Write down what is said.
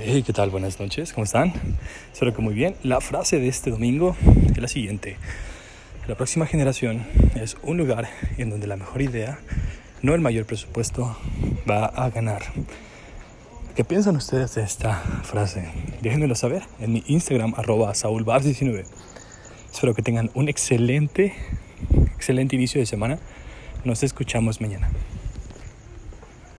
Hey, ¿qué tal? Buenas noches, ¿cómo están? Espero que muy bien. La frase de este domingo es la siguiente. La próxima generación es un lugar en donde la mejor idea, no el mayor presupuesto, va a ganar. ¿Qué piensan ustedes de esta frase? Déjenmelo saber en mi Instagram, arroba saulbars19. Espero que tengan un excelente, excelente inicio de semana. Nos escuchamos mañana.